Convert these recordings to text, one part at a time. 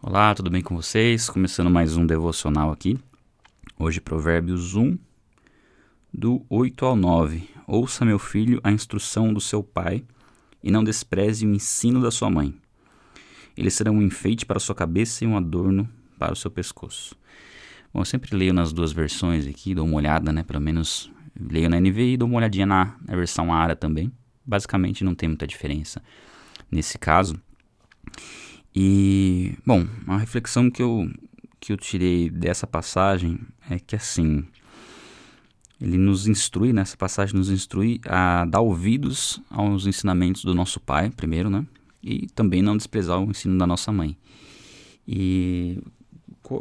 Olá, tudo bem com vocês? Começando mais um devocional aqui. Hoje, Provérbios 1, do 8 ao 9. Ouça, meu filho, a instrução do seu pai e não despreze o ensino da sua mãe. Eles serão um enfeite para a sua cabeça e um adorno para o seu pescoço. Bom, eu sempre leio nas duas versões aqui, dou uma olhada, né? Pelo menos leio na NVI e dou uma olhadinha na, na versão ARA também. Basicamente não tem muita diferença nesse caso. E, bom, uma reflexão que eu, que eu tirei dessa passagem é que, assim, ele nos instrui, nessa passagem, nos instrui a dar ouvidos aos ensinamentos do nosso pai, primeiro, né? E também não desprezar o ensino da nossa mãe. E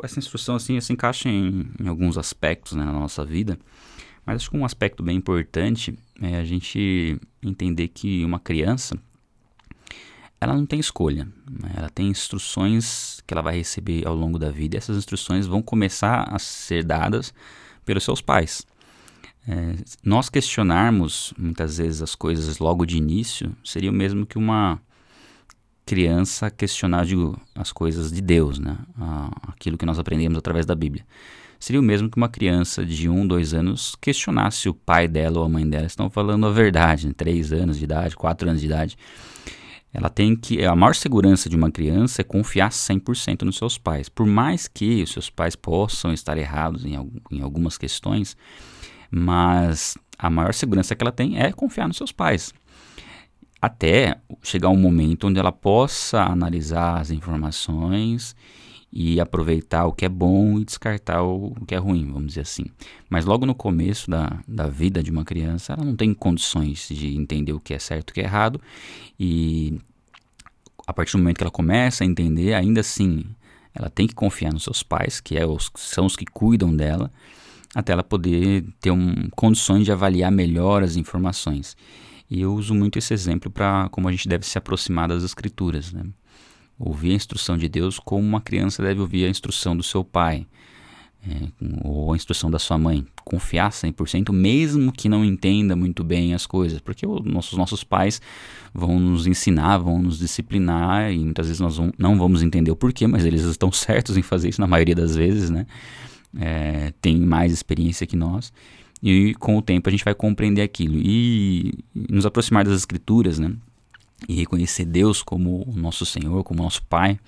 essa instrução, assim, se encaixa em, em alguns aspectos né, na nossa vida, mas acho que um aspecto bem importante é a gente entender que uma criança, ela não tem escolha. Né? Ela tem instruções que ela vai receber ao longo da vida. E essas instruções vão começar a ser dadas pelos seus pais. É, nós questionarmos muitas vezes as coisas logo de início seria o mesmo que uma criança questionar digo, as coisas de Deus, né? aquilo que nós aprendemos através da Bíblia. Seria o mesmo que uma criança de um, dois anos questionasse se o pai dela ou a mãe dela estão falando a verdade, né? três anos de idade, quatro anos de idade. Ela tem que. A maior segurança de uma criança é confiar 100% nos seus pais. Por mais que os seus pais possam estar errados em, em algumas questões, mas a maior segurança que ela tem é confiar nos seus pais. Até chegar um momento onde ela possa analisar as informações e aproveitar o que é bom e descartar o que é ruim, vamos dizer assim. Mas logo no começo da, da vida de uma criança, ela não tem condições de entender o que é certo e o que é errado, e a partir do momento que ela começa a entender, ainda assim, ela tem que confiar nos seus pais, que é os, são os que cuidam dela, até ela poder ter um, condições de avaliar melhor as informações. E eu uso muito esse exemplo para como a gente deve se aproximar das escrituras. Né? Ouvir a instrução de Deus como uma criança deve ouvir a instrução do seu pai. É, ou a instrução da sua mãe, confiar 100%, mesmo que não entenda muito bem as coisas, porque os nossos, nossos pais vão nos ensinar, vão nos disciplinar, e muitas vezes nós não vamos entender o porquê, mas eles estão certos em fazer isso na maioria das vezes, né? É, tem mais experiência que nós, e com o tempo a gente vai compreender aquilo, e nos aproximar das escrituras, né? E reconhecer Deus como o nosso Senhor, como nosso Pai,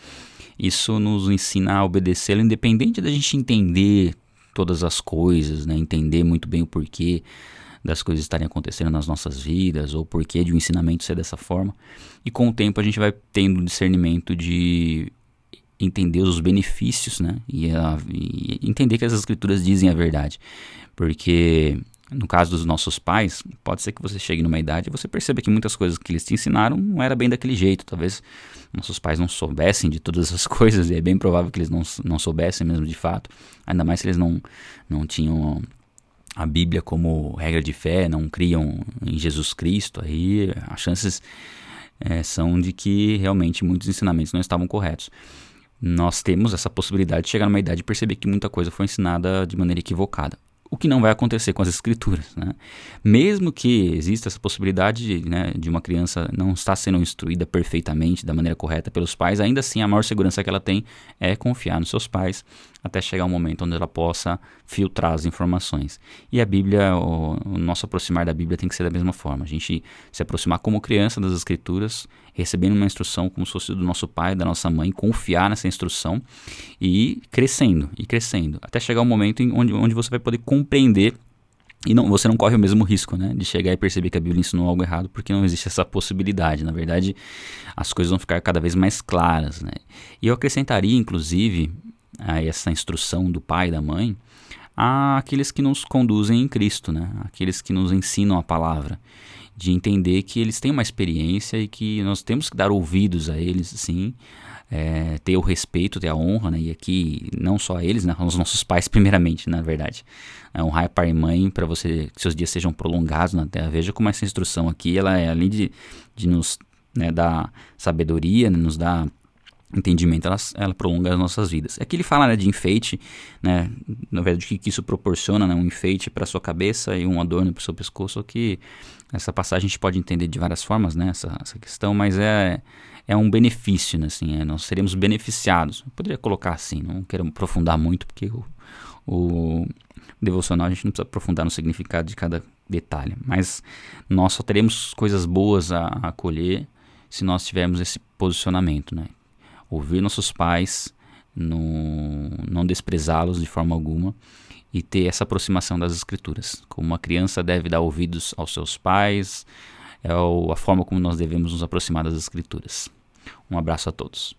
isso nos ensina a obedecê-lo, independente da gente entender todas as coisas, né? entender muito bem o porquê das coisas estarem acontecendo nas nossas vidas, ou porquê de um ensinamento ser dessa forma. E com o tempo a gente vai tendo discernimento de entender os benefícios, né? E, a, e entender que as escrituras dizem a verdade. Porque no caso dos nossos pais, pode ser que você chegue numa idade e você perceba que muitas coisas que eles te ensinaram não era bem daquele jeito. Talvez nossos pais não soubessem de todas essas coisas, e é bem provável que eles não, não soubessem mesmo de fato. Ainda mais se eles não, não tinham a Bíblia como regra de fé, não criam em Jesus Cristo, aí as chances é, são de que realmente muitos ensinamentos não estavam corretos. Nós temos essa possibilidade de chegar numa idade e perceber que muita coisa foi ensinada de maneira equivocada o que não vai acontecer com as escrituras. Né? Mesmo que exista essa possibilidade né, de uma criança não estar sendo instruída perfeitamente, da maneira correta pelos pais, ainda assim a maior segurança que ela tem é confiar nos seus pais até chegar um momento onde ela possa filtrar as informações. E a Bíblia, o, o nosso aproximar da Bíblia tem que ser da mesma forma. A gente se aproximar como criança das escrituras, recebendo uma instrução como se fosse do nosso pai, da nossa mãe, confiar nessa instrução e ir crescendo, e crescendo, até chegar um momento em onde, onde você vai poder compreender e não, você não corre o mesmo risco, né? De chegar e perceber que a Bíblia ensinou algo errado, porque não existe essa possibilidade. Na verdade, as coisas vão ficar cada vez mais claras, né? E eu acrescentaria, inclusive, a essa instrução do pai e da mãe, àqueles que nos conduzem em Cristo, né? Aqueles que nos ensinam a palavra de entender que eles têm uma experiência e que nós temos que dar ouvidos a eles, sim, é, ter o respeito, ter a honra, né? E aqui não só eles, né? Os nossos pais primeiramente, na verdade. É, honrar pai e mãe para você que seus dias sejam prolongados na Terra. Veja como essa instrução aqui, ela é além de, de nos né, dar sabedoria, né, nos dar entendimento, ela, ela prolonga as nossas vidas. Aqui ele fala né, de enfeite, né, na verdade, o que, que isso proporciona, né, um enfeite para sua cabeça e um adorno para o seu pescoço, que essa passagem a gente pode entender de várias formas, né, essa, essa questão, mas é, é um benefício, né, assim, é, nós seremos beneficiados. Eu poderia colocar assim, não quero aprofundar muito, porque o, o devocional a gente não precisa aprofundar no significado de cada detalhe, mas nós só teremos coisas boas a, a colher se nós tivermos esse posicionamento, né? Ouvir nossos pais, no, não desprezá-los de forma alguma e ter essa aproximação das escrituras. Como uma criança deve dar ouvidos aos seus pais, é a forma como nós devemos nos aproximar das escrituras. Um abraço a todos.